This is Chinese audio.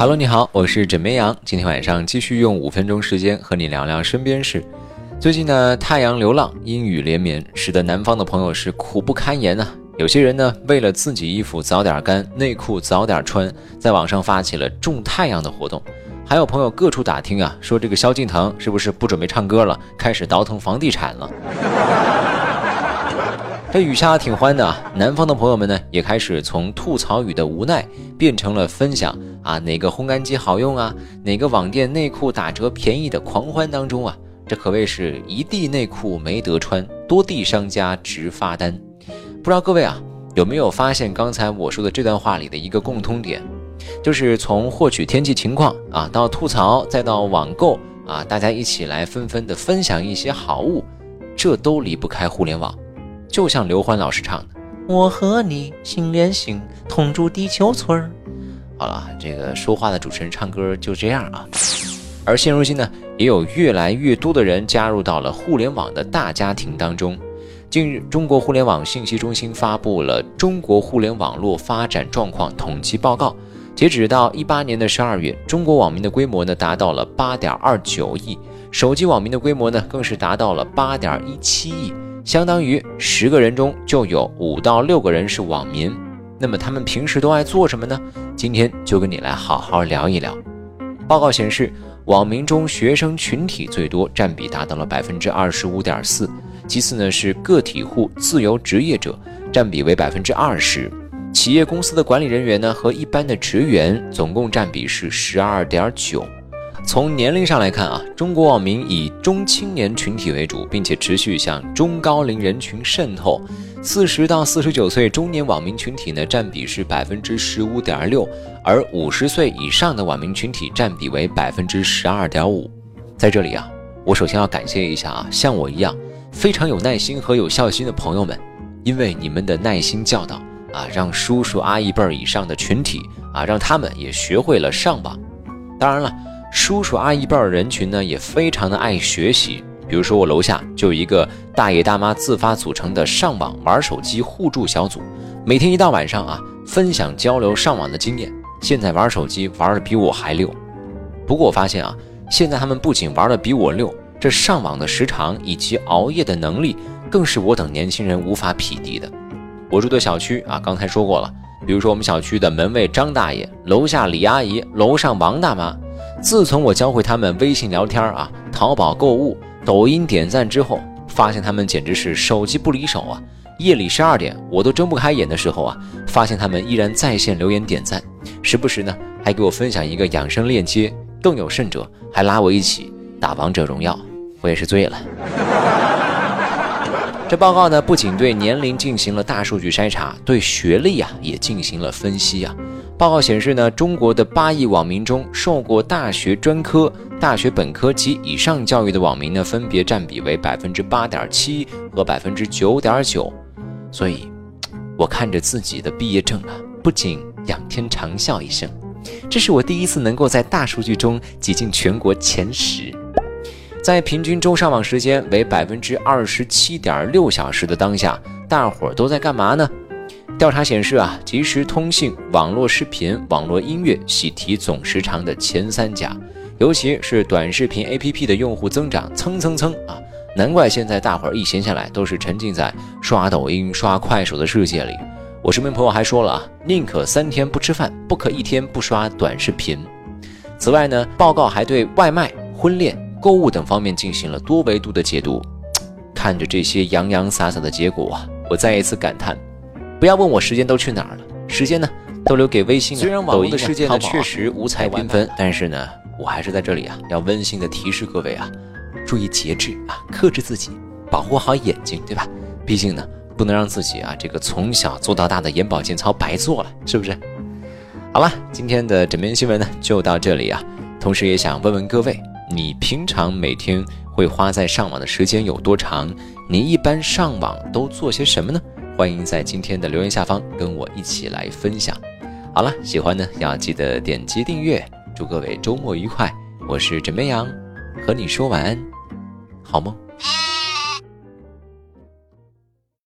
Hello，你好，我是枕边羊。今天晚上继续用五分钟时间和你聊聊身边事。最近呢，太阳流浪，阴雨连绵，使得南方的朋友是苦不堪言呐。有些人呢，为了自己衣服早点干，内裤早点穿，在网上发起了种太阳的活动。还有朋友各处打听啊，说这个萧敬腾是不是不准备唱歌了，开始倒腾房地产了。这雨下挺欢的啊，南方的朋友们呢，也开始从吐槽雨的无奈，变成了分享啊哪个烘干机好用啊，哪个网店内裤打折便宜的狂欢当中啊，这可谓是一地内裤没得穿，多地商家直发单。不知道各位啊，有没有发现刚才我说的这段话里的一个共通点，就是从获取天气情况啊，到吐槽，再到网购啊，大家一起来纷纷的分享一些好物，这都离不开互联网。就像刘欢老师唱的：“我和你心连心，同住地球村儿。”好了，这个说话的主持人唱歌就这样啊。而现如今呢，也有越来越多的人加入到了互联网的大家庭当中。近日，中国互联网信息中心发布了《中国互联网络发展状况统计报告》，截止到一八年的十二月，中国网民的规模呢达到了八点二九亿，手机网民的规模呢更是达到了八点一七亿。相当于十个人中就有五到六个人是网民，那么他们平时都爱做什么呢？今天就跟你来好好聊一聊。报告显示，网民中学生群体最多，占比达到了百分之二十五点四，其次呢是个体户、自由职业者，占比为百分之二十，企业公司的管理人员呢和一般的职员总共占比是十二点九。从年龄上来看啊，中国网民以中青年群体为主，并且持续向中高龄人群渗透。四十到四十九岁中年网民群体呢，占比是百分之十五点六，而五十岁以上的网民群体占比为百分之十二点五。在这里啊，我首先要感谢一下啊，像我一样非常有耐心和有孝心的朋友们，因为你们的耐心教导啊，让叔叔阿姨辈儿以上的群体啊，让他们也学会了上网。当然了。叔叔阿姨辈儿人群呢，也非常的爱学习。比如说，我楼下就有一个大爷大妈自发组成的上网玩手机互助小组，每天一到晚上啊，分享交流上网的经验。现在玩手机玩的比我还溜。不过我发现啊，现在他们不仅玩的比我溜，这上网的时长以及熬夜的能力，更是我等年轻人无法匹敌的。我住的小区啊，刚才说过了，比如说我们小区的门卫张大爷，楼下李阿姨，楼上王大妈。自从我教会他们微信聊天啊、淘宝购物、抖音点赞之后，发现他们简直是手机不离手啊！夜里十二点我都睁不开眼的时候啊，发现他们依然在线留言点赞，时不时呢还给我分享一个养生链接，更有甚者还拉我一起打王者荣耀，我也是醉了。这报告呢不仅对年龄进行了大数据筛查，对学历啊也进行了分析啊。报告显示呢，中国的八亿网民中，受过大学专科、大学本科及以上教育的网民呢，分别占比为百分之八点七和百分之九点九。所以，我看着自己的毕业证啊，不仅仰天长啸一声，这是我第一次能够在大数据中挤进全国前十。在平均周上网时间为百分之二十七点六小时的当下，大伙儿都在干嘛呢？调查显示啊，即时通信、网络视频、网络音乐喜提总时长的前三甲，尤其是短视频 APP 的用户增长蹭蹭蹭啊！难怪现在大伙儿一闲下来都是沉浸在刷抖音、刷快手的世界里。我身边朋友还说了啊，宁可三天不吃饭，不可一天不刷短视频。此外呢，报告还对外卖、婚恋、购物等方面进行了多维度的解读。看着这些洋洋洒洒的结果啊，我再一次感叹。不要问我时间都去哪儿了，时间呢都留给微信、虽然网络的世界呢确实五彩缤纷，但是呢，我还是在这里啊，要温馨的提示各位啊，注意节制啊，克制自己，保护好眼睛，对吧？毕竟呢，不能让自己啊这个从小做到大的眼保健操白做了，是不是？好了，今天的枕边新闻呢就到这里啊，同时也想问问各位，你平常每天会花在上网的时间有多长？你一般上网都做些什么呢？欢迎在今天的留言下方跟我一起来分享。好了，喜欢呢要记得点击订阅。祝各位周末愉快，我是枕边羊，和你说晚安，好梦。